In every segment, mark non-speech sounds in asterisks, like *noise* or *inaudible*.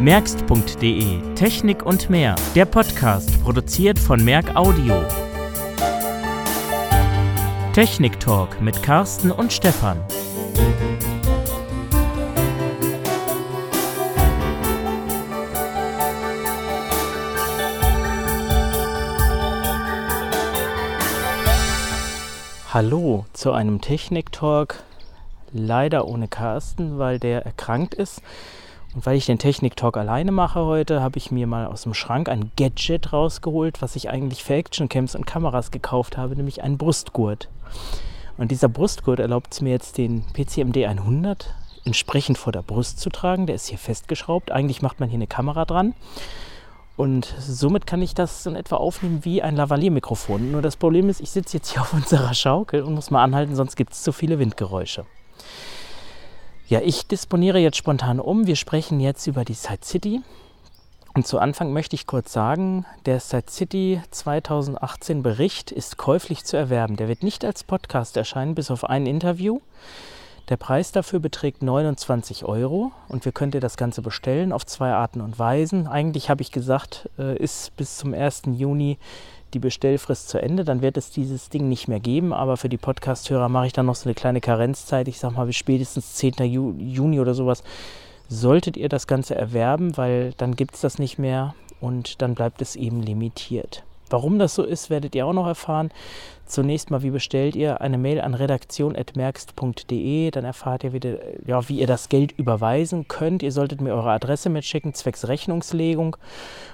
Merkst.de Technik und mehr. Der Podcast, produziert von Merk Audio. Technik Talk mit Carsten und Stefan. Hallo zu einem Technik Talk. Leider ohne Carsten, weil der erkrankt ist. Und weil ich den Technik-Talk alleine mache heute, habe ich mir mal aus dem Schrank ein Gadget rausgeholt, was ich eigentlich für Actioncams und Kameras gekauft habe, nämlich einen Brustgurt. Und dieser Brustgurt erlaubt es mir jetzt, den PCMD 100 entsprechend vor der Brust zu tragen. Der ist hier festgeschraubt. Eigentlich macht man hier eine Kamera dran. Und somit kann ich das in etwa aufnehmen wie ein Lavalier-Mikrofon. Nur das Problem ist, ich sitze jetzt hier auf unserer Schaukel und muss mal anhalten, sonst gibt es zu viele Windgeräusche. Ja, ich disponiere jetzt spontan um. Wir sprechen jetzt über die Side City. Und zu Anfang möchte ich kurz sagen, der Side City 2018 Bericht ist käuflich zu erwerben. Der wird nicht als Podcast erscheinen, bis auf ein Interview. Der Preis dafür beträgt 29 Euro und wir könnt ihr das Ganze bestellen auf zwei Arten und Weisen. Eigentlich habe ich gesagt, äh, ist bis zum 1. Juni die Bestellfrist zu Ende, dann wird es dieses Ding nicht mehr geben. Aber für die Podcast-Hörer mache ich dann noch so eine kleine Karenzzeit. Ich sage mal bis spätestens 10. Juni oder sowas solltet ihr das Ganze erwerben, weil dann gibt es das nicht mehr und dann bleibt es eben limitiert. Warum das so ist, werdet ihr auch noch erfahren. Zunächst mal, wie bestellt ihr eine Mail an redaktion.merkst.de, dann erfahrt ihr, wieder, ja, wie ihr das Geld überweisen könnt. Ihr solltet mir eure Adresse mitschicken, zwecks Rechnungslegung.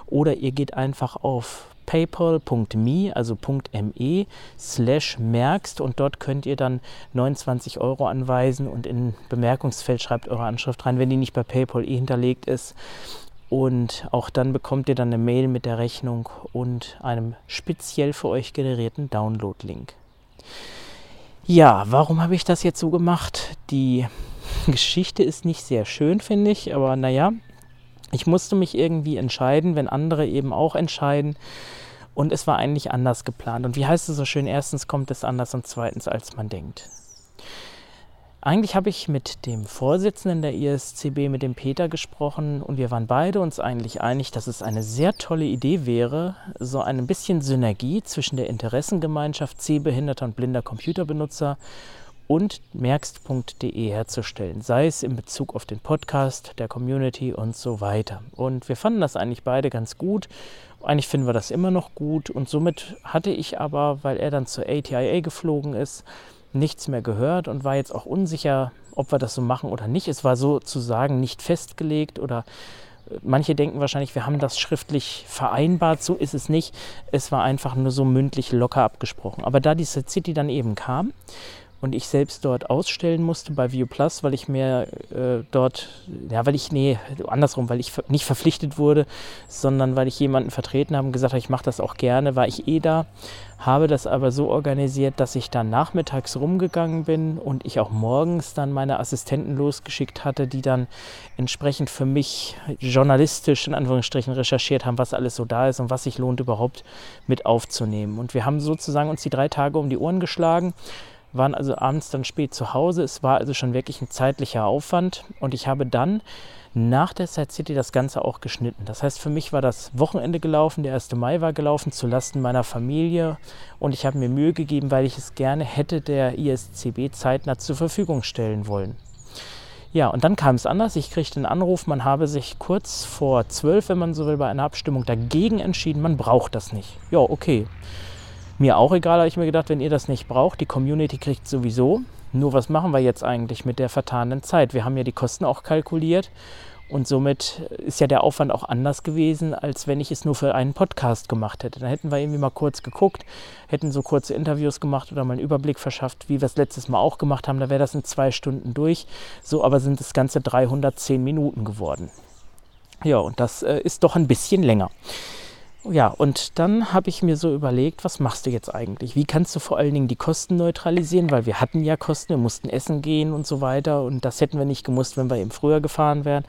Oder ihr geht einfach auf paypal.me, also .me slash merkst und dort könnt ihr dann 29 Euro anweisen und in Bemerkungsfeld schreibt eure Anschrift rein, wenn die nicht bei PayPal eh hinterlegt ist. Und auch dann bekommt ihr dann eine Mail mit der Rechnung und einem speziell für euch generierten Download-Link. Ja, warum habe ich das jetzt so gemacht? Die *laughs* Geschichte ist nicht sehr schön, finde ich, aber naja, ich musste mich irgendwie entscheiden, wenn andere eben auch entscheiden. Und es war eigentlich anders geplant. Und wie heißt es so schön? Erstens kommt es anders und zweitens, als man denkt. Eigentlich habe ich mit dem Vorsitzenden der ISCB, mit dem Peter, gesprochen und wir waren beide uns eigentlich einig, dass es eine sehr tolle Idee wäre, so ein bisschen Synergie zwischen der Interessengemeinschaft sehbehinderter und blinder Computerbenutzer und merkst.de herzustellen, sei es in Bezug auf den Podcast, der Community und so weiter. Und wir fanden das eigentlich beide ganz gut. Eigentlich finden wir das immer noch gut und somit hatte ich aber, weil er dann zur ATIA geflogen ist, nichts mehr gehört und war jetzt auch unsicher, ob wir das so machen oder nicht. Es war sozusagen nicht festgelegt oder äh, manche denken wahrscheinlich, wir haben das schriftlich vereinbart. So ist es nicht. Es war einfach nur so mündlich locker abgesprochen. Aber da diese City dann eben kam und ich selbst dort ausstellen musste bei View Plus, weil ich mir äh, dort, ja, weil ich, nee, andersrum, weil ich nicht verpflichtet wurde, sondern weil ich jemanden vertreten habe und gesagt habe, ich mache das auch gerne, war ich eh da, habe das aber so organisiert, dass ich dann nachmittags rumgegangen bin und ich auch morgens dann meine Assistenten losgeschickt hatte, die dann entsprechend für mich journalistisch in Anführungsstrichen recherchiert haben, was alles so da ist und was sich lohnt überhaupt mit aufzunehmen. Und wir haben sozusagen uns die drei Tage um die Ohren geschlagen waren also abends dann spät zu Hause. Es war also schon wirklich ein zeitlicher Aufwand und ich habe dann nach der Side City das Ganze auch geschnitten. Das heißt, für mich war das Wochenende gelaufen, der 1. Mai war gelaufen zu Lasten meiner Familie und ich habe mir Mühe gegeben, weil ich es gerne hätte der ISCB zeitnah zur Verfügung stellen wollen. Ja, und dann kam es anders. Ich kriegte einen Anruf, man habe sich kurz vor zwölf, wenn man so will, bei einer Abstimmung dagegen entschieden, man braucht das nicht. Ja, okay. Mir auch egal, habe ich mir gedacht, wenn ihr das nicht braucht, die Community kriegt sowieso. Nur was machen wir jetzt eigentlich mit der vertanen Zeit? Wir haben ja die Kosten auch kalkuliert und somit ist ja der Aufwand auch anders gewesen, als wenn ich es nur für einen Podcast gemacht hätte. Dann hätten wir irgendwie mal kurz geguckt, hätten so kurze Interviews gemacht oder mal einen Überblick verschafft, wie wir es letztes Mal auch gemacht haben. Da wäre das in zwei Stunden durch. So aber sind das Ganze 310 Minuten geworden. Ja, und das äh, ist doch ein bisschen länger. Ja, und dann habe ich mir so überlegt, was machst du jetzt eigentlich? Wie kannst du vor allen Dingen die Kosten neutralisieren? Weil wir hatten ja Kosten, wir mussten essen gehen und so weiter. Und das hätten wir nicht gemusst, wenn wir eben früher gefahren wären.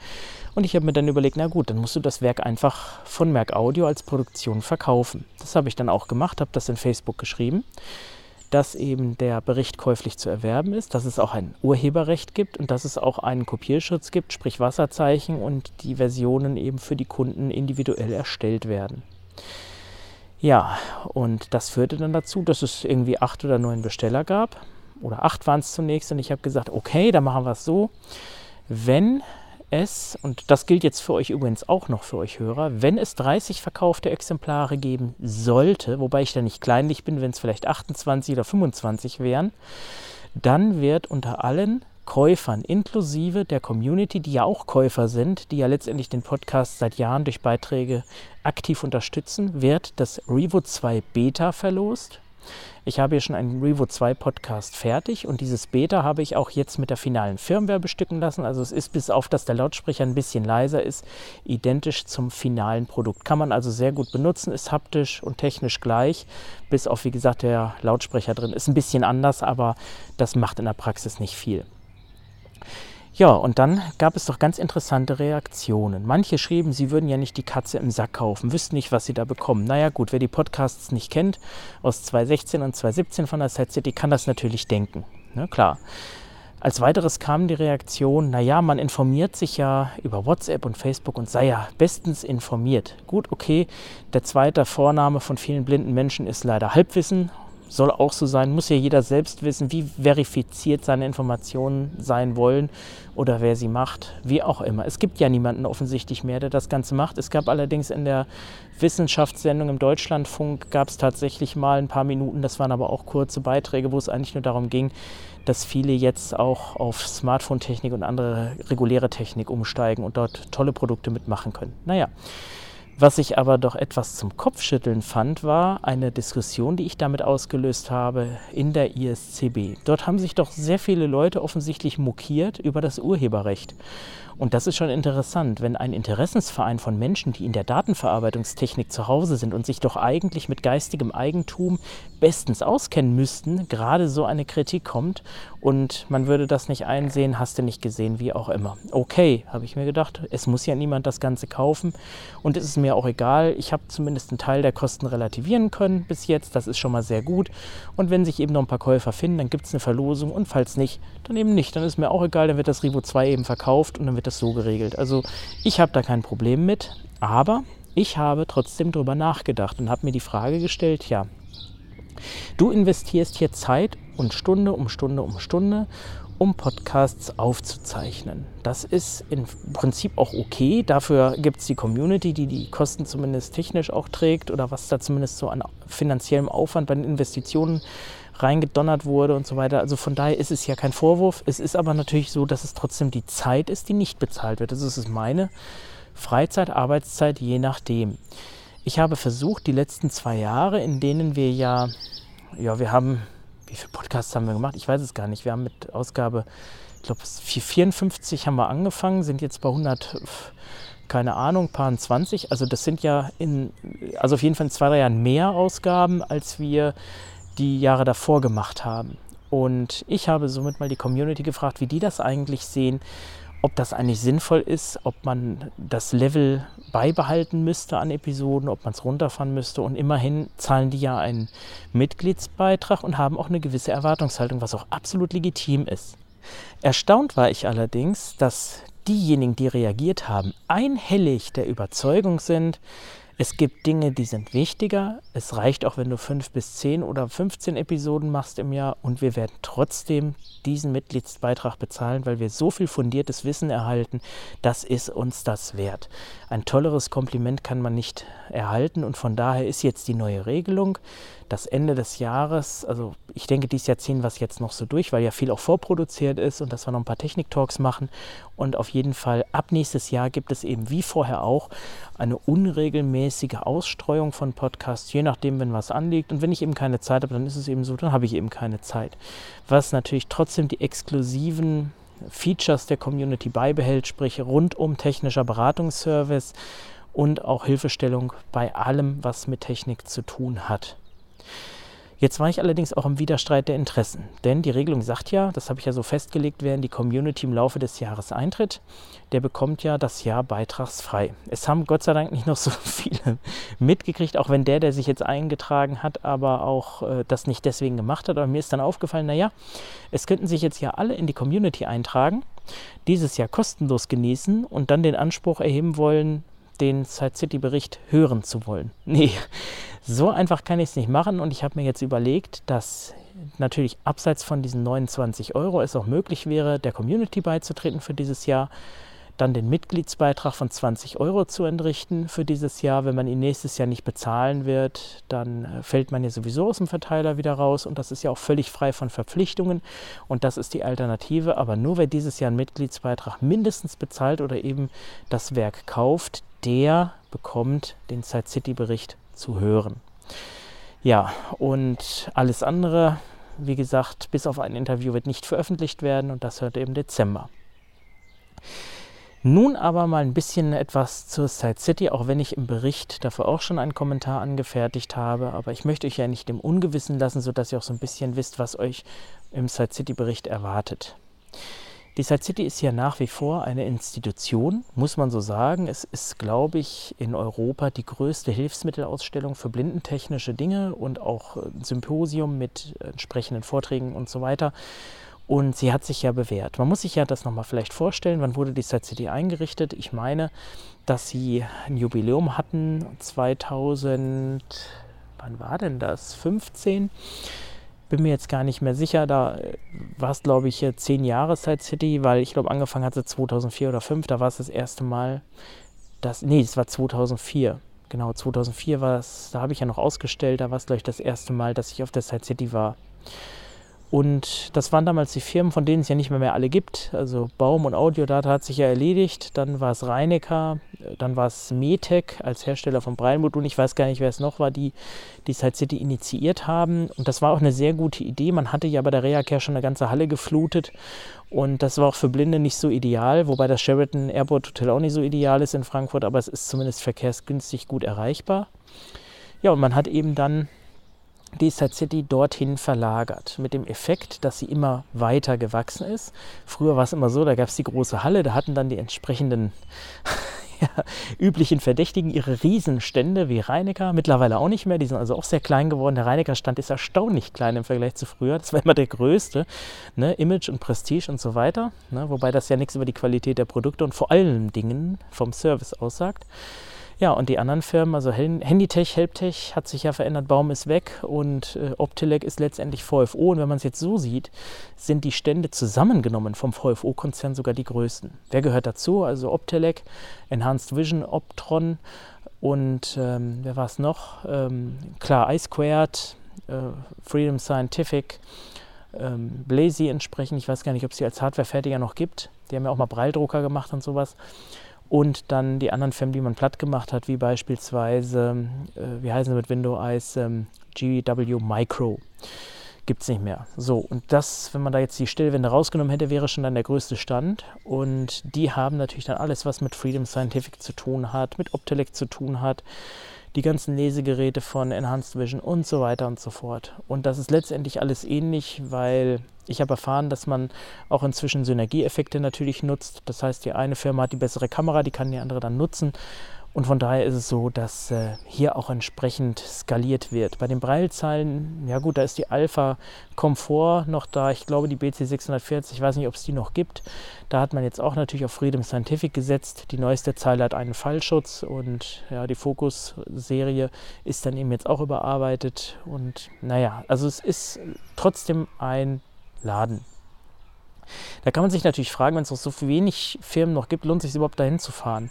Und ich habe mir dann überlegt, na gut, dann musst du das Werk einfach von Merck Audio als Produktion verkaufen. Das habe ich dann auch gemacht, habe das in Facebook geschrieben. dass eben der Bericht käuflich zu erwerben ist, dass es auch ein Urheberrecht gibt und dass es auch einen Kopierschutz gibt, sprich Wasserzeichen und die Versionen eben für die Kunden individuell erstellt werden. Ja, und das führte dann dazu, dass es irgendwie acht oder neun Besteller gab. Oder acht waren es zunächst. Und ich habe gesagt, okay, dann machen wir es so. Wenn es, und das gilt jetzt für euch übrigens auch noch für euch Hörer, wenn es 30 verkaufte Exemplare geben sollte, wobei ich da nicht kleinlich bin, wenn es vielleicht 28 oder 25 wären, dann wird unter allen Käufern inklusive der Community, die ja auch Käufer sind, die ja letztendlich den Podcast seit Jahren durch Beiträge aktiv unterstützen, wird das Revo 2 Beta verlost. Ich habe hier schon einen Revo 2 Podcast fertig und dieses Beta habe ich auch jetzt mit der finalen Firmware bestücken lassen. Also es ist bis auf, dass der Lautsprecher ein bisschen leiser ist, identisch zum finalen Produkt. Kann man also sehr gut benutzen, ist haptisch und technisch gleich. Bis auf, wie gesagt, der Lautsprecher drin ist ein bisschen anders, aber das macht in der Praxis nicht viel. Ja, und dann gab es doch ganz interessante Reaktionen. Manche schrieben, sie würden ja nicht die Katze im Sack kaufen, wüssten nicht, was sie da bekommen. Naja gut, wer die Podcasts nicht kennt, aus 2016 und 2017 von der Set City, kann das natürlich denken. Ne, klar. Als weiteres kam die Reaktion, naja, man informiert sich ja über WhatsApp und Facebook und sei ja bestens informiert. Gut, okay, der zweite Vorname von vielen blinden Menschen ist leider Halbwissen soll auch so sein, muss ja jeder selbst wissen, wie verifiziert seine Informationen sein wollen oder wer sie macht, wie auch immer. Es gibt ja niemanden offensichtlich mehr, der das Ganze macht. Es gab allerdings in der Wissenschaftssendung im Deutschlandfunk, gab es tatsächlich mal ein paar Minuten, das waren aber auch kurze Beiträge, wo es eigentlich nur darum ging, dass viele jetzt auch auf Smartphone-Technik und andere reguläre Technik umsteigen und dort tolle Produkte mitmachen können. Naja. Was ich aber doch etwas zum Kopfschütteln fand, war eine Diskussion, die ich damit ausgelöst habe in der ISCB. Dort haben sich doch sehr viele Leute offensichtlich mokiert über das Urheberrecht. Und das ist schon interessant, wenn ein Interessensverein von Menschen, die in der Datenverarbeitungstechnik zu Hause sind und sich doch eigentlich mit geistigem Eigentum bestens auskennen müssten, gerade so eine Kritik kommt und man würde das nicht einsehen, hast du nicht gesehen, wie auch immer. Okay, habe ich mir gedacht, es muss ja niemand das Ganze kaufen und es ist mir auch egal. Ich habe zumindest einen Teil der Kosten relativieren können bis jetzt, das ist schon mal sehr gut. Und wenn sich eben noch ein paar Käufer finden, dann gibt es eine Verlosung und falls nicht, dann eben nicht. Dann ist mir auch egal, dann wird das Rivo 2 eben verkauft und dann wird das so geregelt. Also ich habe da kein Problem mit, aber ich habe trotzdem darüber nachgedacht und habe mir die Frage gestellt, ja, du investierst hier Zeit und Stunde um Stunde um Stunde, um Podcasts aufzuzeichnen. Das ist im Prinzip auch okay. Dafür gibt es die Community, die die Kosten zumindest technisch auch trägt oder was da zumindest so an finanziellem Aufwand bei den Investitionen reingedonnert wurde und so weiter. Also von daher ist es ja kein Vorwurf. Es ist aber natürlich so, dass es trotzdem die Zeit ist, die nicht bezahlt wird. Das ist meine Freizeit, Arbeitszeit, je nachdem. Ich habe versucht, die letzten zwei Jahre, in denen wir ja, ja, wir haben, wie viele Podcasts haben wir gemacht? Ich weiß es gar nicht. Wir haben mit Ausgabe, ich glaube, 54 haben wir angefangen, sind jetzt bei 100, keine Ahnung, paar 20. Also das sind ja in, also auf jeden Fall in zwei, drei Jahren mehr Ausgaben, als wir die Jahre davor gemacht haben. Und ich habe somit mal die Community gefragt, wie die das eigentlich sehen, ob das eigentlich sinnvoll ist, ob man das Level beibehalten müsste an Episoden, ob man es runterfahren müsste. Und immerhin zahlen die ja einen Mitgliedsbeitrag und haben auch eine gewisse Erwartungshaltung, was auch absolut legitim ist. Erstaunt war ich allerdings, dass diejenigen, die reagiert haben, einhellig der Überzeugung sind, es gibt Dinge, die sind wichtiger. Es reicht auch, wenn du fünf bis zehn oder 15 Episoden machst im Jahr und wir werden trotzdem diesen Mitgliedsbeitrag bezahlen, weil wir so viel fundiertes Wissen erhalten. Das ist uns das wert. Ein tolleres Kompliment kann man nicht erhalten und von daher ist jetzt die neue Regelung das Ende des Jahres, also ich denke, dieses Jahr ziehen wir es jetzt noch so durch, weil ja viel auch vorproduziert ist und dass wir noch ein paar Technik-Talks machen. Und auf jeden Fall ab nächstes Jahr gibt es eben wie vorher auch eine unregelmäßige Ausstreuung von Podcasts, je nachdem, wenn was anliegt. Und wenn ich eben keine Zeit habe, dann ist es eben so, dann habe ich eben keine Zeit. Was natürlich trotzdem die exklusiven Features der Community beibehält, sprich rundum technischer Beratungsservice und auch Hilfestellung bei allem, was mit Technik zu tun hat. Jetzt war ich allerdings auch im Widerstreit der Interessen, denn die Regelung sagt ja, das habe ich ja so festgelegt, in die Community im Laufe des Jahres eintritt, der bekommt ja das Jahr beitragsfrei. Es haben Gott sei Dank nicht noch so *laughs* viele mitgekriegt, auch wenn der, der sich jetzt eingetragen hat, aber auch äh, das nicht deswegen gemacht hat. Aber mir ist dann aufgefallen, naja, es könnten sich jetzt ja alle in die Community eintragen, dieses Jahr kostenlos genießen und dann den Anspruch erheben wollen, den Side City Bericht hören zu wollen. *laughs* Nee, so einfach kann ich es nicht machen und ich habe mir jetzt überlegt, dass natürlich abseits von diesen 29 Euro es auch möglich wäre, der Community beizutreten für dieses Jahr, dann den Mitgliedsbeitrag von 20 Euro zu entrichten für dieses Jahr. Wenn man ihn nächstes Jahr nicht bezahlen wird, dann äh, fällt man ja sowieso aus dem Verteiler wieder raus und das ist ja auch völlig frei von Verpflichtungen und das ist die Alternative. Aber nur wer dieses Jahr einen Mitgliedsbeitrag mindestens bezahlt oder eben das Werk kauft, der bekommt den Side City Bericht zu hören. Ja, und alles andere, wie gesagt, bis auf ein Interview wird nicht veröffentlicht werden und das hört im Dezember. Nun aber mal ein bisschen etwas zur Side City, auch wenn ich im Bericht dafür auch schon einen Kommentar angefertigt habe. Aber ich möchte euch ja nicht im Ungewissen lassen, sodass ihr auch so ein bisschen wisst, was euch im Side City Bericht erwartet. Die Side City ist ja nach wie vor eine Institution, muss man so sagen. Es ist, glaube ich, in Europa die größte Hilfsmittelausstellung für blindentechnische Dinge und auch ein Symposium mit entsprechenden Vorträgen und so weiter. Und sie hat sich ja bewährt. Man muss sich ja das nochmal vielleicht vorstellen, wann wurde die Side City eingerichtet? Ich meine, dass sie ein Jubiläum hatten 2000, wann war denn das? 15? Bin mir jetzt gar nicht mehr sicher. Da äh, war es, glaube ich, zehn Jahre Side City, weil ich glaube, angefangen hat sie 2004 oder 2005. Da war es das erste Mal. Das, nee, es war 2004. Genau, 2004 war es, da habe ich ja noch ausgestellt. Da war es, glaube ich, das erste Mal, dass ich auf der Side City war. Und das waren damals die Firmen, von denen es ja nicht mehr, mehr alle gibt. Also Baum und Audiodata hat sich ja erledigt. Dann war es Reinecker, dann war es Metec als Hersteller von Braillemodulen. Ich weiß gar nicht, wer es noch war, die die Side City initiiert haben. Und das war auch eine sehr gute Idee. Man hatte ja bei der Reacare schon eine ganze Halle geflutet. Und das war auch für Blinde nicht so ideal, wobei das Sheraton Airport Hotel auch nicht so ideal ist in Frankfurt, aber es ist zumindest verkehrsgünstig gut erreichbar. Ja, und man hat eben dann die Side City dorthin verlagert. Mit dem Effekt, dass sie immer weiter gewachsen ist. Früher war es immer so, da gab es die große Halle, da hatten dann die entsprechenden ja, *laughs* üblichen Verdächtigen ihre Riesenstände wie Reinecker. Mittlerweile auch nicht mehr, die sind also auch sehr klein geworden. Der Reinecker-Stand ist erstaunlich klein im Vergleich zu früher. Das war immer der größte. Ne? Image und Prestige und so weiter. Ne? Wobei das ja nichts über die Qualität der Produkte und vor allen Dingen vom Service aussagt. Ja, und die anderen Firmen, also Handytech, Helptech hat sich ja verändert, Baum ist weg und äh, Optelec ist letztendlich VFO. Und wenn man es jetzt so sieht, sind die Stände zusammengenommen vom VFO-Konzern sogar die größten. Wer gehört dazu? Also Optelec, Enhanced Vision, Optron und ähm, wer war es noch? Ähm, klar, iSquared, äh, Freedom Scientific, ähm, Blazy entsprechend. Ich weiß gar nicht, ob es die als Hardwarefertiger noch gibt. Die haben ja auch mal Breildrucker gemacht und sowas und dann die anderen Firmen, die man platt gemacht hat, wie beispielsweise, äh, wie heißen sie mit Windows, ähm, GW Micro. Gibt es nicht mehr. So, und das, wenn man da jetzt die Stillwände rausgenommen hätte, wäre schon dann der größte Stand. Und die haben natürlich dann alles, was mit Freedom Scientific zu tun hat, mit Optelec zu tun hat, die ganzen Lesegeräte von Enhanced Vision und so weiter und so fort. Und das ist letztendlich alles ähnlich, weil ich habe erfahren, dass man auch inzwischen Synergieeffekte natürlich nutzt. Das heißt, die eine Firma hat die bessere Kamera, die kann die andere dann nutzen. Und von daher ist es so, dass äh, hier auch entsprechend skaliert wird. Bei den Braillezahlen, ja gut, da ist die Alpha Komfort noch da. Ich glaube, die BC 640, ich weiß nicht, ob es die noch gibt. Da hat man jetzt auch natürlich auf Freedom Scientific gesetzt. Die neueste Zeile hat einen Fallschutz und ja, die Focus-Serie ist dann eben jetzt auch überarbeitet. Und naja, also es ist trotzdem ein Laden. Da kann man sich natürlich fragen, wenn es noch so wenig Firmen noch gibt, lohnt es sich überhaupt dahin zu fahren?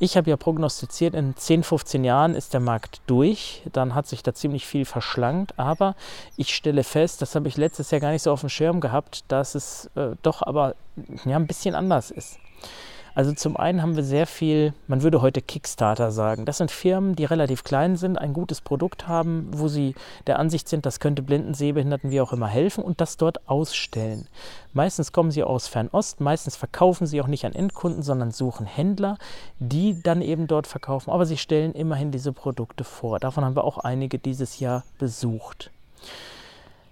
Ich habe ja prognostiziert, in 10, 15 Jahren ist der Markt durch. Dann hat sich da ziemlich viel verschlankt. Aber ich stelle fest, das habe ich letztes Jahr gar nicht so auf dem Schirm gehabt, dass es äh, doch aber ja, ein bisschen anders ist. Also zum einen haben wir sehr viel, man würde heute Kickstarter sagen. Das sind Firmen, die relativ klein sind, ein gutes Produkt haben, wo sie der Ansicht sind, das könnte Blinden, Sehbehinderten, wie auch immer helfen und das dort ausstellen. Meistens kommen sie aus Fernost, meistens verkaufen sie auch nicht an Endkunden, sondern suchen Händler, die dann eben dort verkaufen. Aber sie stellen immerhin diese Produkte vor. Davon haben wir auch einige dieses Jahr besucht.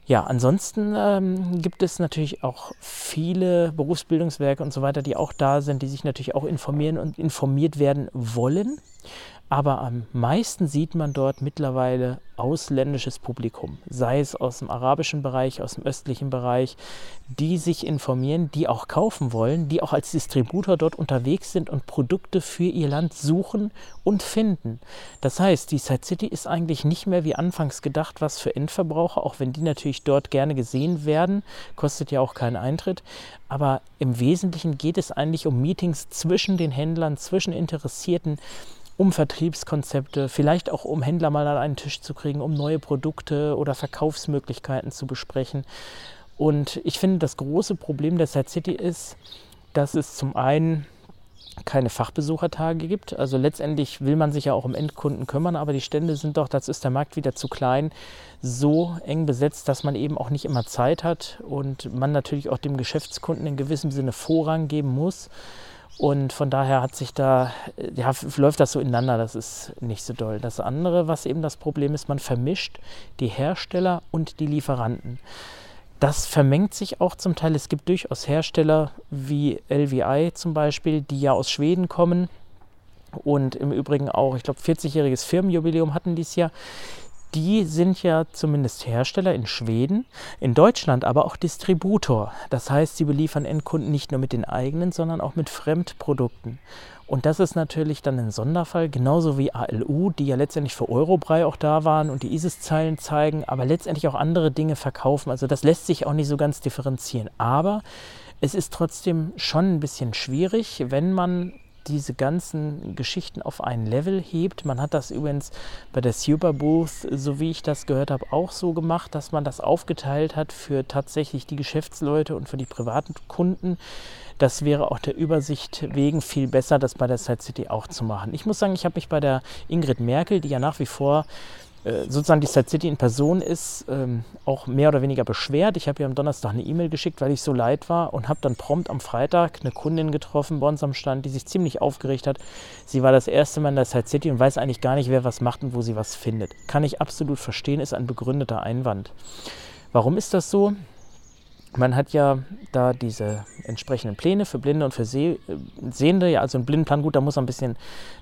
Ja, ansonsten ähm, gibt es natürlich auch viele Berufsbildungswerke und so weiter, die auch da sind, die sich natürlich auch informieren und informiert werden wollen. Aber am meisten sieht man dort mittlerweile ausländisches Publikum, sei es aus dem arabischen Bereich, aus dem östlichen Bereich, die sich informieren, die auch kaufen wollen, die auch als Distributor dort unterwegs sind und Produkte für ihr Land suchen und finden. Das heißt, die Side City ist eigentlich nicht mehr wie anfangs gedacht, was für Endverbraucher, auch wenn die natürlich dort gerne gesehen werden, kostet ja auch keinen Eintritt. Aber im Wesentlichen geht es eigentlich um Meetings zwischen den Händlern, zwischen Interessierten um Vertriebskonzepte, vielleicht auch um Händler mal an einen Tisch zu kriegen, um neue Produkte oder Verkaufsmöglichkeiten zu besprechen. Und ich finde, das große Problem der Side City ist, dass es zum einen keine Fachbesuchertage gibt. Also letztendlich will man sich ja auch um Endkunden kümmern, aber die Stände sind doch, dazu ist der Markt wieder zu klein, so eng besetzt, dass man eben auch nicht immer Zeit hat und man natürlich auch dem Geschäftskunden in gewissem Sinne Vorrang geben muss. Und von daher hat sich da, ja, läuft das so ineinander, das ist nicht so doll. Das andere, was eben das Problem ist, man vermischt die Hersteller und die Lieferanten. Das vermengt sich auch zum Teil. Es gibt durchaus Hersteller wie LVI zum Beispiel, die ja aus Schweden kommen und im Übrigen auch, ich glaube, 40-jähriges Firmenjubiläum hatten dieses Jahr die sind ja zumindest Hersteller in Schweden, in Deutschland aber auch Distributor. Das heißt, sie beliefern Endkunden nicht nur mit den eigenen, sondern auch mit Fremdprodukten. Und das ist natürlich dann ein Sonderfall, genauso wie ALU, die ja letztendlich für Eurobrei auch da waren und die ISIS-Zeilen zeigen, aber letztendlich auch andere Dinge verkaufen. Also das lässt sich auch nicht so ganz differenzieren. Aber es ist trotzdem schon ein bisschen schwierig, wenn man diese ganzen Geschichten auf ein Level hebt. Man hat das übrigens bei der Super Booth, so wie ich das gehört habe, auch so gemacht, dass man das aufgeteilt hat für tatsächlich die Geschäftsleute und für die privaten Kunden. Das wäre auch der Übersicht wegen viel besser, das bei der Side City auch zu machen. Ich muss sagen, ich habe mich bei der Ingrid Merkel, die ja nach wie vor sozusagen die Side City in Person ist, ähm, auch mehr oder weniger beschwert. Ich habe ihr am Donnerstag eine E-Mail geschickt, weil ich so leid war und habe dann prompt am Freitag eine Kundin getroffen bei uns am Stand, die sich ziemlich aufgeregt hat. Sie war das erste Mal in der Side City und weiß eigentlich gar nicht, wer was macht und wo sie was findet. Kann ich absolut verstehen, ist ein begründeter Einwand. Warum ist das so? Man hat ja da diese entsprechenden Pläne für Blinde und für Seh Sehende. Ja, also ein Blindenplan, gut, da muss man ein bisschen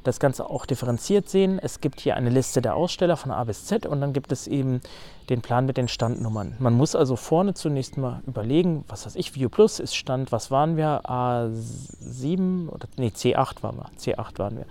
das Ganze auch differenziert sehen. Es gibt hier eine Liste der Aussteller von A bis Z und dann gibt es eben den Plan mit den Standnummern. Man muss also vorne zunächst mal überlegen, was weiß ich, View Plus ist Stand, was waren wir? A7 oder nee, C8 waren wir. C8 waren wir.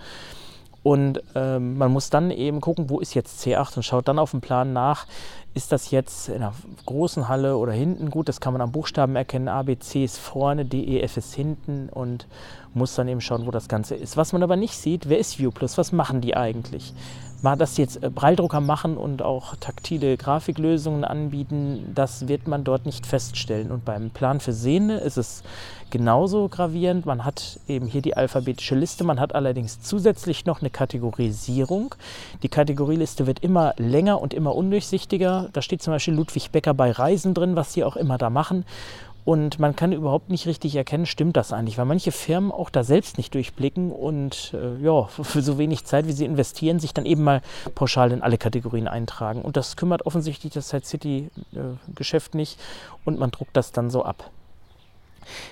Und ähm, man muss dann eben gucken, wo ist jetzt C8 und schaut dann auf dem Plan nach, ist das jetzt in einer großen Halle oder hinten? Gut, das kann man am Buchstaben erkennen. A, B, C ist vorne, D, E, F ist hinten und muss dann eben schauen, wo das Ganze ist. Was man aber nicht sieht, wer ist ViewPlus? Was machen die eigentlich? Mal das jetzt äh, Breildrucker machen und auch taktile Grafiklösungen anbieten, das wird man dort nicht feststellen. Und beim Plan für Sehende ist es genauso gravierend. Man hat eben hier die alphabetische Liste, man hat allerdings zusätzlich noch eine Kategorisierung. Die Kategorieliste wird immer länger und immer undurchsichtiger. Da steht zum Beispiel Ludwig Becker bei Reisen drin, was sie auch immer da machen. Und man kann überhaupt nicht richtig erkennen, stimmt das eigentlich, weil manche Firmen auch da selbst nicht durchblicken und äh, ja, *laughs* für so wenig Zeit, wie sie investieren, sich dann eben mal pauschal in alle Kategorien eintragen. Und das kümmert offensichtlich das Side City-Geschäft äh, nicht und man druckt das dann so ab.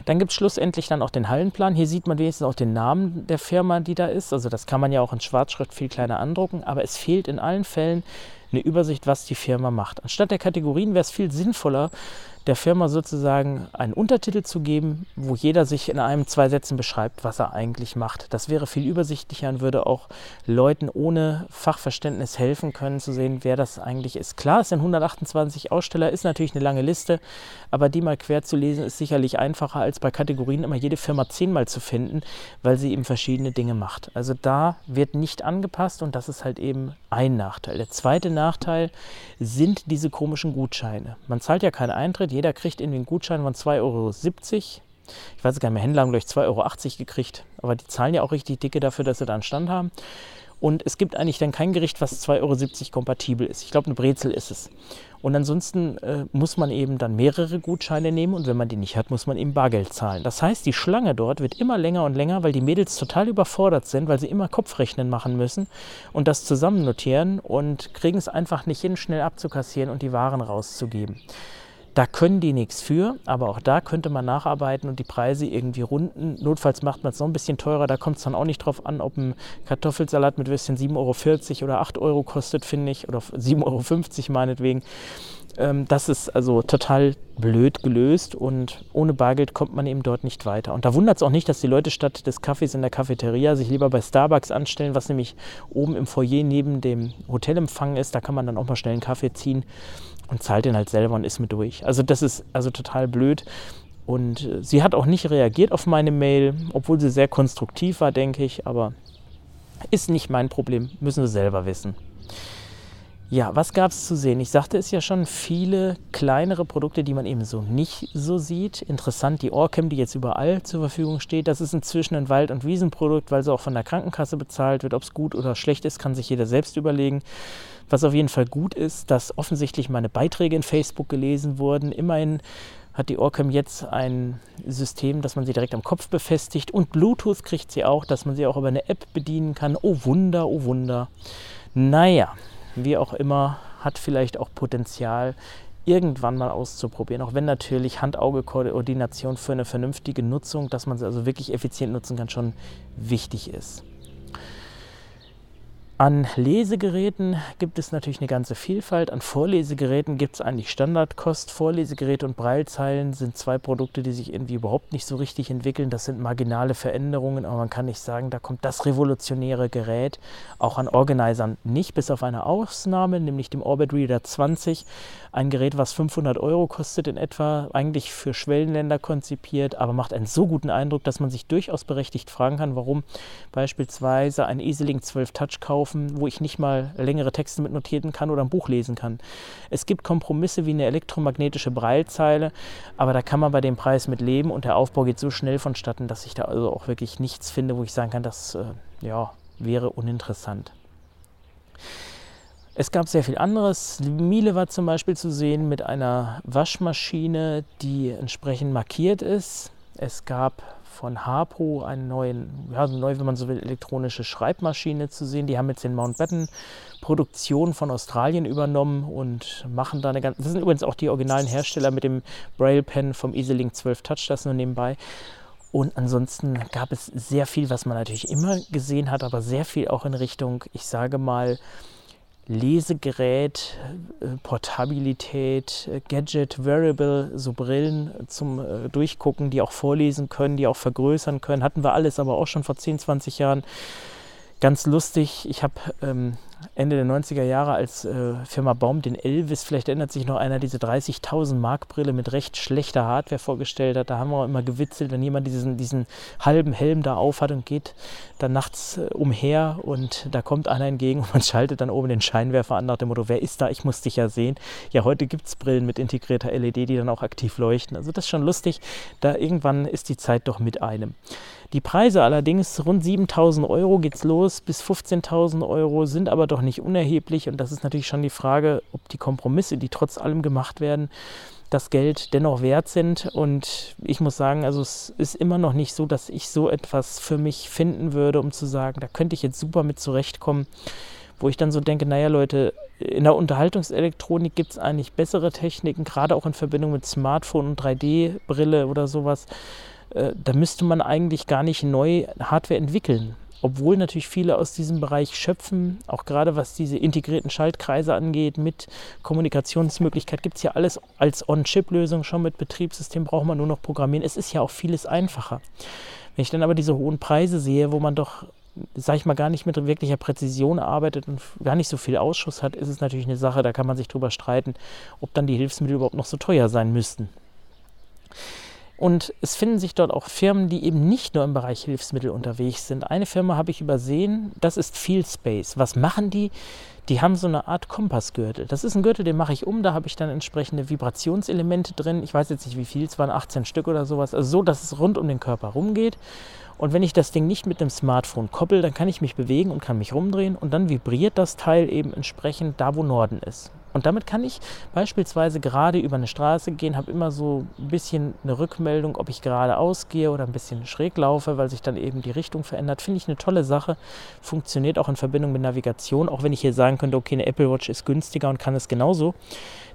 Dann gibt es schlussendlich dann auch den Hallenplan. Hier sieht man wenigstens auch den Namen der Firma, die da ist. Also das kann man ja auch in Schwarzschrift viel kleiner andrucken, aber es fehlt in allen Fällen eine Übersicht, was die Firma macht. Anstatt der Kategorien wäre es viel sinnvoller, der Firma sozusagen einen Untertitel zu geben, wo jeder sich in einem, zwei Sätzen beschreibt, was er eigentlich macht. Das wäre viel übersichtlicher und würde auch Leuten ohne Fachverständnis helfen können, zu sehen, wer das eigentlich ist. Klar, es sind 128 Aussteller, ist natürlich eine lange Liste, aber die mal quer zu lesen, ist sicherlich einfacher, als bei Kategorien immer jede Firma zehnmal zu finden, weil sie eben verschiedene Dinge macht. Also da wird nicht angepasst und das ist halt eben ein Nachteil. Der zweite Nachteil sind diese komischen Gutscheine. Man zahlt ja keinen Eintritt, jeder kriegt in den Gutschein von 2,70 Euro. Ich weiß gar nicht mehr, Händler haben, glaube ich, 2,80 Euro gekriegt. Aber die zahlen ja auch richtig dicke dafür, dass sie da einen Stand haben. Und es gibt eigentlich dann kein Gericht, was 2,70 Euro kompatibel ist. Ich glaube, eine Brezel ist es. Und ansonsten äh, muss man eben dann mehrere Gutscheine nehmen und wenn man die nicht hat, muss man eben Bargeld zahlen. Das heißt, die Schlange dort wird immer länger und länger, weil die Mädels total überfordert sind, weil sie immer Kopfrechnen machen müssen und das zusammen notieren und kriegen es einfach nicht hin, schnell abzukassieren und die Waren rauszugeben. Da können die nichts für, aber auch da könnte man nacharbeiten und die Preise irgendwie runden. Notfalls macht man es noch ein bisschen teurer. Da kommt es dann auch nicht drauf an, ob ein Kartoffelsalat mit Würstchen 7,40 Euro oder 8 Euro kostet, finde ich, oder *laughs* 7,50 Euro meinetwegen. Ähm, das ist also total blöd gelöst und ohne Bargeld kommt man eben dort nicht weiter. Und da wundert es auch nicht, dass die Leute statt des Kaffees in der Cafeteria sich lieber bei Starbucks anstellen, was nämlich oben im Foyer neben dem Hotelempfang ist. Da kann man dann auch mal schnell einen Kaffee ziehen und zahlt den halt selber und ist mit durch. Also das ist also total blöd. Und äh, sie hat auch nicht reagiert auf meine Mail, obwohl sie sehr konstruktiv war, denke ich. Aber ist nicht mein Problem, müssen sie selber wissen. Ja, was gab es zu sehen? Ich sagte es ja schon, viele kleinere Produkte, die man eben so nicht so sieht. Interessant, die Orcam, die jetzt überall zur Verfügung steht, das ist inzwischen ein Wald- und Wiesenprodukt, weil sie auch von der Krankenkasse bezahlt wird. Ob es gut oder schlecht ist, kann sich jeder selbst überlegen. Was auf jeden Fall gut ist, dass offensichtlich meine Beiträge in Facebook gelesen wurden. Immerhin hat die Orcam jetzt ein System, dass man sie direkt am Kopf befestigt und Bluetooth kriegt sie auch, dass man sie auch über eine App bedienen kann. Oh Wunder, oh Wunder. Naja, wie auch immer, hat vielleicht auch Potenzial, irgendwann mal auszuprobieren. Auch wenn natürlich Hand-Auge-Koordination für eine vernünftige Nutzung, dass man sie also wirklich effizient nutzen kann, schon wichtig ist. An Lesegeräten gibt es natürlich eine ganze Vielfalt. An Vorlesegeräten gibt es eigentlich Standardkost. Vorlesegeräte und Breilzeilen sind zwei Produkte, die sich irgendwie überhaupt nicht so richtig entwickeln. Das sind marginale Veränderungen, aber man kann nicht sagen, da kommt das revolutionäre Gerät. Auch an Organisern nicht, bis auf eine Ausnahme, nämlich dem Orbit Reader 20. Ein Gerät, was 500 Euro kostet in etwa, eigentlich für Schwellenländer konzipiert, aber macht einen so guten Eindruck, dass man sich durchaus berechtigt fragen kann, warum beispielsweise ein EasyLink 12 Touch kaufen, wo ich nicht mal längere Texte mit notieren kann oder ein Buch lesen kann. Es gibt Kompromisse wie eine elektromagnetische Breilzeile, aber da kann man bei dem Preis mit leben und der Aufbau geht so schnell vonstatten, dass ich da also auch wirklich nichts finde, wo ich sagen kann, das äh, ja, wäre uninteressant. Es gab sehr viel anderes. Miele war zum Beispiel zu sehen mit einer Waschmaschine, die entsprechend markiert ist. Es gab von Harpo eine neue, ja, neu, wenn man so will, elektronische Schreibmaschine zu sehen. Die haben jetzt den Mountbatten-Produktion von Australien übernommen und machen da eine ganze. Das sind übrigens auch die originalen Hersteller mit dem Braille Pen vom EasyLink 12 Touch, das nur nebenbei. Und ansonsten gab es sehr viel, was man natürlich immer gesehen hat, aber sehr viel auch in Richtung, ich sage mal, Lesegerät, äh, Portabilität, äh, Gadget, Wearable, so Brillen zum äh, Durchgucken, die auch vorlesen können, die auch vergrößern können. Hatten wir alles aber auch schon vor 10, 20 Jahren. Ganz lustig, ich habe ähm, Ende der 90er Jahre als äh, Firma Baum den Elvis, vielleicht erinnert sich noch einer, diese 30.000 Mark Brille mit recht schlechter Hardware vorgestellt hat. Da haben wir immer gewitzelt, wenn jemand diesen, diesen halben Helm da aufhat und geht dann nachts äh, umher und da kommt einer entgegen und man schaltet dann oben den Scheinwerfer an nach dem Motto, wer ist da? Ich muss dich ja sehen. Ja, heute gibt es Brillen mit integrierter LED, die dann auch aktiv leuchten. Also das ist schon lustig. Da irgendwann ist die Zeit doch mit einem. Die Preise allerdings, rund 7000 Euro geht es los, bis 15.000 Euro sind aber doch nicht unerheblich. Und das ist natürlich schon die Frage, ob die Kompromisse, die trotz allem gemacht werden, das Geld dennoch wert sind. Und ich muss sagen, also es ist immer noch nicht so, dass ich so etwas für mich finden würde, um zu sagen, da könnte ich jetzt super mit zurechtkommen. Wo ich dann so denke, naja Leute, in der Unterhaltungselektronik gibt es eigentlich bessere Techniken, gerade auch in Verbindung mit Smartphone und 3D-Brille oder sowas. Äh, da müsste man eigentlich gar nicht neu Hardware entwickeln. Obwohl natürlich viele aus diesem Bereich schöpfen, auch gerade was diese integrierten Schaltkreise angeht, mit Kommunikationsmöglichkeit, gibt es ja alles als On-Chip-Lösung schon mit Betriebssystem, braucht man nur noch programmieren. Es ist ja auch vieles einfacher. Wenn ich dann aber diese hohen Preise sehe, wo man doch, sag ich mal, gar nicht mit wirklicher Präzision arbeitet und gar nicht so viel Ausschuss hat, ist es natürlich eine Sache, da kann man sich drüber streiten, ob dann die Hilfsmittel überhaupt noch so teuer sein müssten. Und es finden sich dort auch Firmen, die eben nicht nur im Bereich Hilfsmittel unterwegs sind. Eine Firma habe ich übersehen, das ist Field Space. Was machen die? Die haben so eine Art Kompassgürtel. Das ist ein Gürtel, den mache ich um, da habe ich dann entsprechende Vibrationselemente drin. Ich weiß jetzt nicht wie viel, es waren 18 Stück oder sowas. Also so, dass es rund um den Körper rumgeht. Und wenn ich das Ding nicht mit dem Smartphone koppel, dann kann ich mich bewegen und kann mich rumdrehen und dann vibriert das Teil eben entsprechend da, wo Norden ist. Und damit kann ich beispielsweise gerade über eine Straße gehen, habe immer so ein bisschen eine Rückmeldung, ob ich geradeaus gehe oder ein bisschen schräg laufe, weil sich dann eben die Richtung verändert. Finde ich eine tolle Sache. Funktioniert auch in Verbindung mit Navigation, auch wenn ich hier sagen könnte, okay, eine Apple Watch ist günstiger und kann es genauso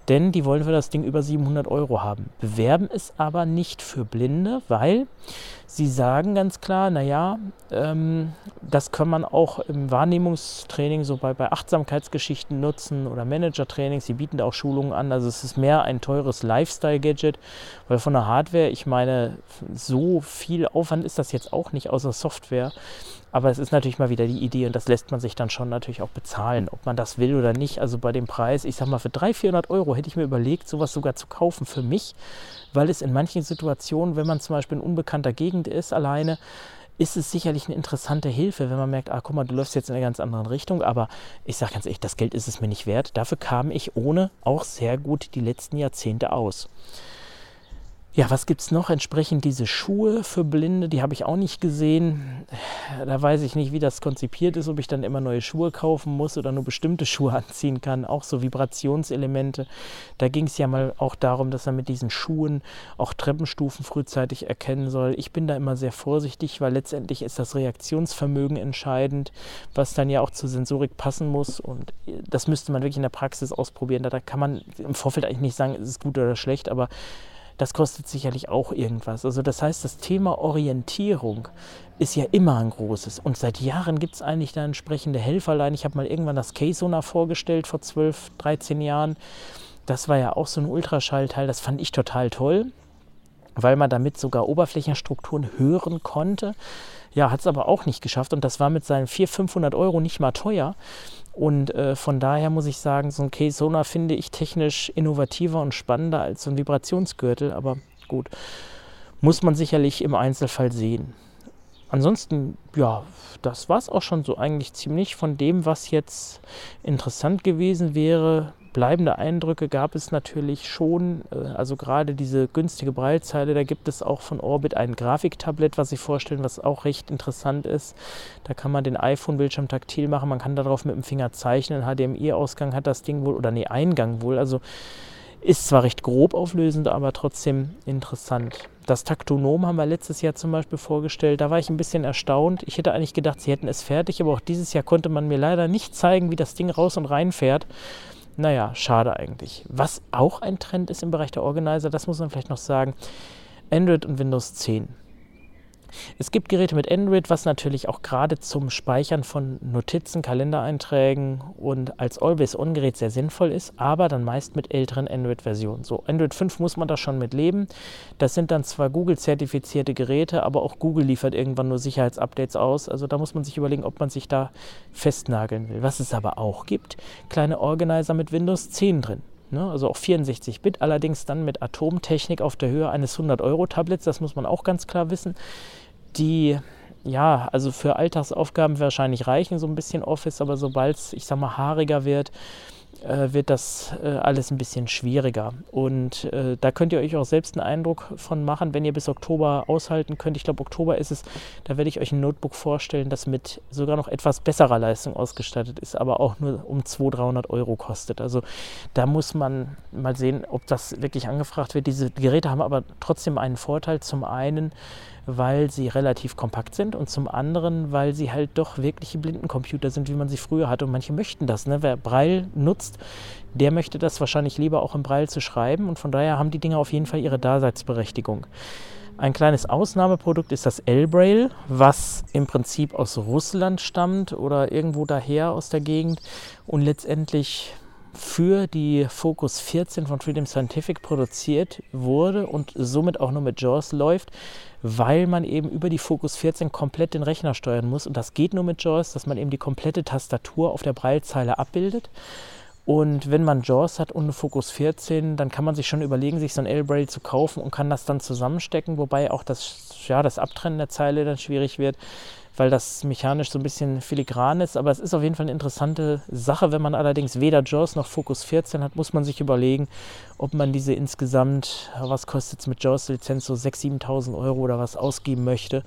denn die wollen für das Ding über 700 Euro haben. Bewerben es aber nicht für Blinde, weil sie sagen ganz klar, naja, ähm, das kann man auch im Wahrnehmungstraining, so bei, bei Achtsamkeitsgeschichten nutzen oder Managertrainings. Sie bieten da auch Schulungen an. Also es ist mehr ein teures Lifestyle-Gadget, weil von der Hardware, ich meine, so viel Aufwand ist das jetzt auch nicht außer Software. Aber es ist natürlich mal wieder die Idee und das lässt man sich dann schon natürlich auch bezahlen, ob man das will oder nicht. Also bei dem Preis, ich sag mal, für 300, 400 Euro hätte ich mir überlegt, sowas sogar zu kaufen für mich, weil es in manchen Situationen, wenn man zum Beispiel in unbekannter Gegend ist, alleine, ist es sicherlich eine interessante Hilfe, wenn man merkt, ah, guck mal, du läufst jetzt in eine ganz andere Richtung. Aber ich sage ganz ehrlich, das Geld ist es mir nicht wert. Dafür kam ich ohne auch sehr gut die letzten Jahrzehnte aus. Ja, was gibt es noch? Entsprechend diese Schuhe für Blinde, die habe ich auch nicht gesehen. Da weiß ich nicht, wie das konzipiert ist, ob ich dann immer neue Schuhe kaufen muss oder nur bestimmte *laughs* Schuhe anziehen kann. Auch so Vibrationselemente. Da ging es ja mal auch darum, dass er mit diesen Schuhen auch Treppenstufen frühzeitig erkennen soll. Ich bin da immer sehr vorsichtig, weil letztendlich ist das Reaktionsvermögen entscheidend, was dann ja auch zur Sensorik passen muss. Und das müsste man wirklich in der Praxis ausprobieren. Da, kann man im Vorfeld eigentlich nicht sagen, ist es gut oder schlecht, aber das kostet sicherlich auch irgendwas. Also das heißt, das Thema Orientierung ist ja immer ein großes. Und seit Jahren gibt es eigentlich da entsprechende Helferlein. Ich habe mal irgendwann das K-Sonar vorgestellt vor 12, 13 Jahren. Das war ja auch so ein Ultraschallteil, das fand ich total toll, weil man damit sogar Oberflächenstrukturen hören konnte. Ja, hat es aber auch nicht geschafft und das war mit seinen 400, 500 Euro nicht mal teuer. Und äh, von daher muss ich sagen, so ein Sonar finde ich technisch innovativer und spannender als so ein Vibrationsgürtel. Aber gut, muss man sicherlich im Einzelfall sehen. Ansonsten, ja, das war es auch schon so eigentlich ziemlich von dem, was jetzt interessant gewesen wäre bleibende Eindrücke gab es natürlich schon. Äh, also gerade diese günstige Breitzeile, da gibt es auch von Orbit ein Grafiktablett, was Sie vorstellen, was auch recht interessant ist. Da kann man den iPhone-Bildschirm taktil machen, man kann darauf mit dem Finger zeichnen. HDMI-Ausgang hat das Ding wohl, oder nee, Eingang wohl. Also ist zwar recht grob auflösend, aber trotzdem interessant. Das Taktonom haben wir letztes Jahr zum Beispiel vorgestellt. Da war ich ein bisschen erstaunt. Ich hätte eigentlich gedacht, sie hätten es fertig, aber auch dieses Jahr konnte man mir leider nicht zeigen, wie das Ding raus und rein fährt. Naja, schade eigentlich. Was auch ein Trend ist im Bereich der Organizer, das muss man vielleicht noch sagen, Android und Windows 10. Es gibt Geräte mit Android, was natürlich auch gerade zum Speichern von Notizen, Kalendereinträgen und als Always-On-Gerät sehr sinnvoll ist, aber dann meist mit älteren Android-Versionen. So, Android 5 muss man da schon mit leben. Das sind dann zwar Google-zertifizierte Geräte, aber auch Google liefert irgendwann nur Sicherheitsupdates aus. Also da muss man sich überlegen, ob man sich da festnageln will. Was es aber auch gibt, kleine Organizer mit Windows 10 drin. Ne? Also auch 64-Bit, allerdings dann mit Atomtechnik auf der Höhe eines 100-Euro-Tablets, das muss man auch ganz klar wissen die ja, also für Alltagsaufgaben wahrscheinlich reichen, so ein bisschen Office, aber sobald es, ich sag mal, haariger wird, äh, wird das äh, alles ein bisschen schwieriger. Und äh, da könnt ihr euch auch selbst einen Eindruck von machen, wenn ihr bis Oktober aushalten könnt. Ich glaube, Oktober ist es, da werde ich euch ein Notebook vorstellen, das mit sogar noch etwas besserer Leistung ausgestattet ist, aber auch nur um 200, 300 Euro kostet. Also da muss man mal sehen, ob das wirklich angefragt wird. Diese Geräte haben aber trotzdem einen Vorteil. Zum einen, weil sie relativ kompakt sind und zum anderen, weil sie halt doch wirkliche Blindencomputer sind, wie man sie früher hatte. Und manche möchten das. Ne? Wer Braille nutzt, der möchte das wahrscheinlich lieber auch im Braille zu schreiben und von daher haben die Dinge auf jeden Fall ihre Daseinsberechtigung. Ein kleines Ausnahmeprodukt ist das L-Braille, was im Prinzip aus Russland stammt oder irgendwo daher aus der Gegend und letztendlich für die Focus 14 von Freedom Scientific produziert wurde und somit auch nur mit JAWS läuft, weil man eben über die Focus 14 komplett den Rechner steuern muss. Und das geht nur mit JAWS, dass man eben die komplette Tastatur auf der Braillezeile abbildet. Und wenn man JAWS hat und eine Focus 14, dann kann man sich schon überlegen, sich so ein L-Braille zu kaufen und kann das dann zusammenstecken, wobei auch das, ja, das Abtrennen der Zeile dann schwierig wird, weil das mechanisch so ein bisschen filigran ist. Aber es ist auf jeden Fall eine interessante Sache. Wenn man allerdings weder JAWS noch Focus 14 hat, muss man sich überlegen, ob man diese insgesamt, was kostet es mit JAWS-Lizenz, so 6.000, 7.000 Euro oder was ausgeben möchte.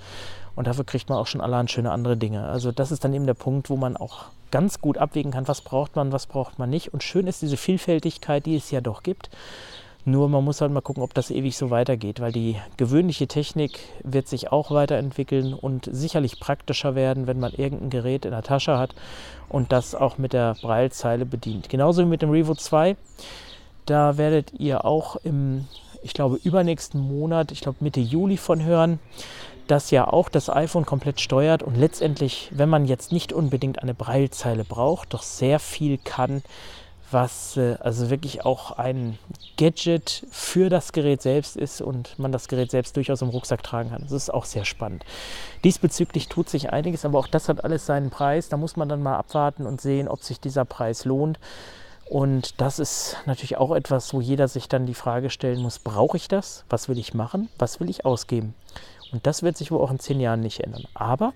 Und dafür kriegt man auch schon allerhand schöne andere Dinge. Also das ist dann eben der Punkt, wo man auch ganz gut abwägen kann, was braucht man, was braucht man nicht. Und schön ist diese Vielfältigkeit, die es ja doch gibt. Nur man muss halt mal gucken, ob das ewig so weitergeht, weil die gewöhnliche Technik wird sich auch weiterentwickeln und sicherlich praktischer werden, wenn man irgendein Gerät in der Tasche hat und das auch mit der Braillezeile bedient. Genauso wie mit dem Revo 2. Da werdet ihr auch im, ich glaube, übernächsten Monat, ich glaube Mitte Juli von hören das ja auch das iPhone komplett steuert und letztendlich, wenn man jetzt nicht unbedingt eine Braillezeile braucht, doch sehr viel kann, was äh, also wirklich auch ein Gadget für das Gerät selbst ist und man das Gerät selbst durchaus im Rucksack tragen kann. Das ist auch sehr spannend. Diesbezüglich tut sich einiges, aber auch das hat alles seinen Preis. Da muss man dann mal abwarten und sehen, ob sich dieser Preis lohnt. Und das ist natürlich auch etwas, wo jeder sich dann die Frage stellen muss, brauche ich das? Was will ich machen? Was will ich ausgeben? Und das wird sich wohl auch in zehn Jahren nicht ändern. Aber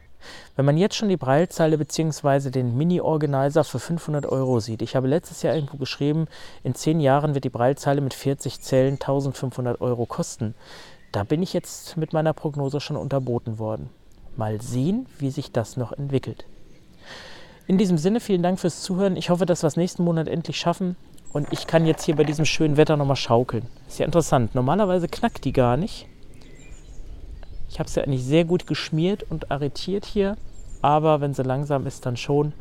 wenn man jetzt schon die Braillezeile bzw. den Mini-Organizer für 500 Euro sieht, ich habe letztes Jahr irgendwo geschrieben, in zehn Jahren wird die Braillezeile mit 40 Zellen 1500 Euro kosten. Da bin ich jetzt mit meiner Prognose schon unterboten worden. Mal sehen, wie sich das noch entwickelt. In diesem Sinne, vielen Dank fürs Zuhören. Ich hoffe, dass wir es nächsten Monat endlich schaffen. Und ich kann jetzt hier bei diesem schönen Wetter nochmal schaukeln. Ist ja interessant. Normalerweise knackt die gar nicht. Ich habe sie eigentlich sehr gut geschmiert und arretiert hier, aber wenn sie langsam ist, dann schon.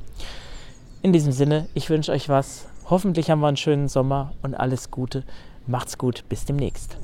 In diesem Sinne, ich wünsche euch was. Hoffentlich haben wir einen schönen Sommer und alles Gute. Macht's gut, bis demnächst.